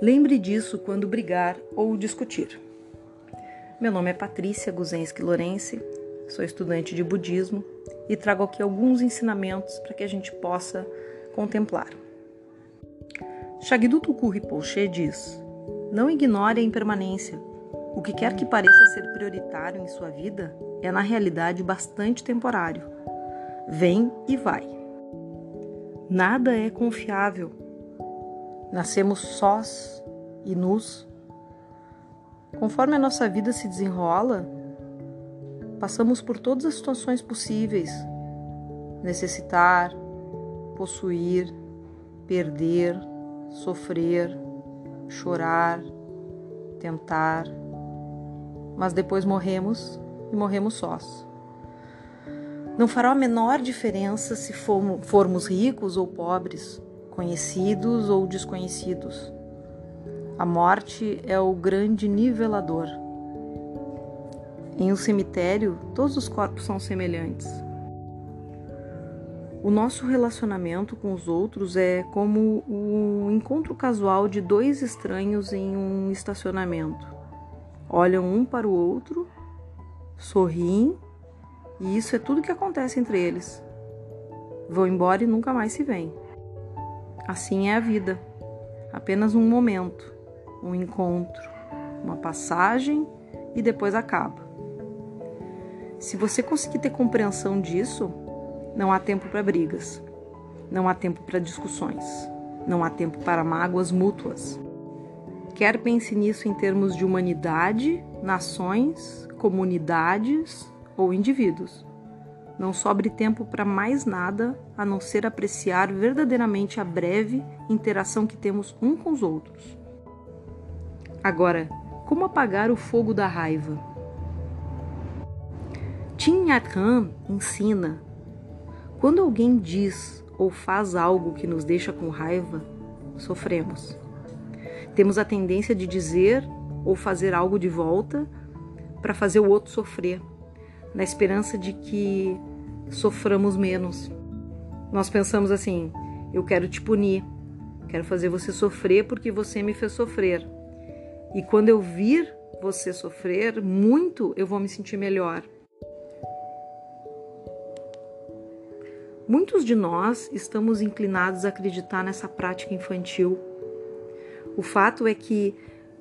Lembre disso quando brigar ou discutir. Meu nome é Patrícia Guzensky Lorenzi, sou estudante de budismo e trago aqui alguns ensinamentos para que a gente possa contemplar. Shagdu Tuku Rinpoche diz: Não ignore a impermanência. O que quer que pareça ser prioritário em sua vida é, na realidade, bastante temporário. Vem e vai. Nada é confiável Nascemos sós e nus. Conforme a nossa vida se desenrola, passamos por todas as situações possíveis: necessitar, possuir, perder, sofrer, chorar, tentar. Mas depois morremos e morremos sós. Não fará a menor diferença se formos ricos ou pobres conhecidos ou desconhecidos. A morte é o grande nivelador. Em um cemitério, todos os corpos são semelhantes. O nosso relacionamento com os outros é como o encontro casual de dois estranhos em um estacionamento. Olham um para o outro, sorriem, e isso é tudo que acontece entre eles. Vão embora e nunca mais se veem. Assim é a vida, apenas um momento, um encontro, uma passagem e depois acaba. Se você conseguir ter compreensão disso, não há tempo para brigas, não há tempo para discussões, não há tempo para mágoas mútuas. Quer pense nisso em termos de humanidade, nações, comunidades ou indivíduos não sobre tempo para mais nada a não ser apreciar verdadeiramente a breve interação que temos um com os outros. Agora, como apagar o fogo da raiva? Tin Yat ensina: quando alguém diz ou faz algo que nos deixa com raiva, sofremos. Temos a tendência de dizer ou fazer algo de volta para fazer o outro sofrer na esperança de que soframos menos. Nós pensamos assim: eu quero te punir, quero fazer você sofrer porque você me fez sofrer. E quando eu vir você sofrer muito, eu vou me sentir melhor. Muitos de nós estamos inclinados a acreditar nessa prática infantil. O fato é que,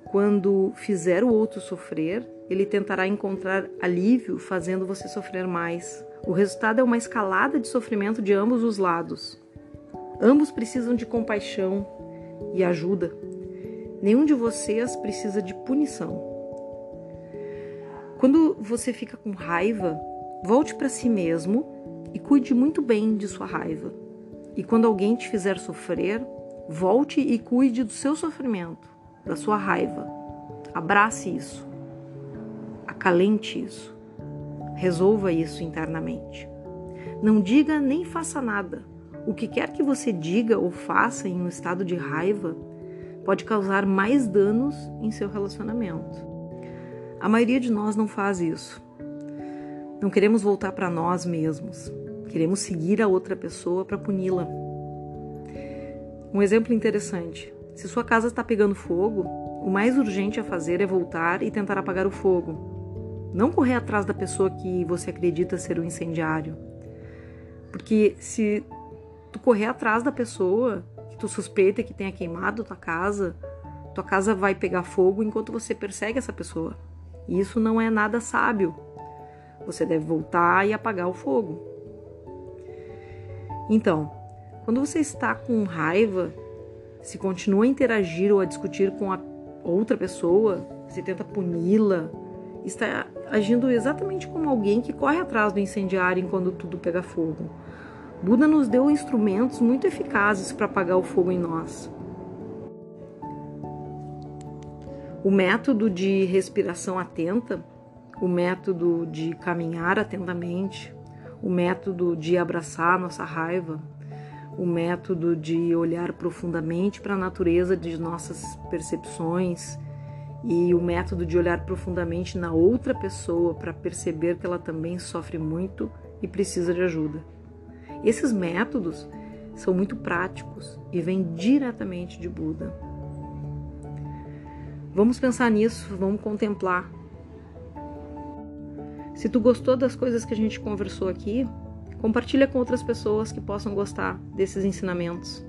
quando fizer o outro sofrer, ele tentará encontrar alívio fazendo você sofrer mais. O resultado é uma escalada de sofrimento de ambos os lados. Ambos precisam de compaixão e ajuda. Nenhum de vocês precisa de punição. Quando você fica com raiva, volte para si mesmo e cuide muito bem de sua raiva. E quando alguém te fizer sofrer, volte e cuide do seu sofrimento, da sua raiva. Abrace isso acalente isso. Resolva isso internamente. Não diga nem faça nada. O que quer que você diga ou faça em um estado de raiva pode causar mais danos em seu relacionamento. A maioria de nós não faz isso. Não queremos voltar para nós mesmos. Queremos seguir a outra pessoa para puni-la. Um exemplo interessante: se sua casa está pegando fogo, o mais urgente a fazer é voltar e tentar apagar o fogo, não correr atrás da pessoa que você acredita ser o um incendiário. Porque se tu correr atrás da pessoa que tu suspeita que tenha queimado tua casa, tua casa vai pegar fogo enquanto você persegue essa pessoa. E isso não é nada sábio. Você deve voltar e apagar o fogo. Então, quando você está com raiva, se continua a interagir ou a discutir com a outra pessoa, você tenta puni-la, está agindo exatamente como alguém que corre atrás do incendiário enquanto tudo pega fogo. Buda nos deu instrumentos muito eficazes para apagar o fogo em nós. O método de respiração atenta, o método de caminhar atentamente, o método de abraçar nossa raiva, o método de olhar profundamente para a natureza de nossas percepções e o método de olhar profundamente na outra pessoa para perceber que ela também sofre muito e precisa de ajuda. Esses métodos são muito práticos e vêm diretamente de Buda. Vamos pensar nisso, vamos contemplar. Se tu gostou das coisas que a gente conversou aqui, compartilha com outras pessoas que possam gostar desses ensinamentos.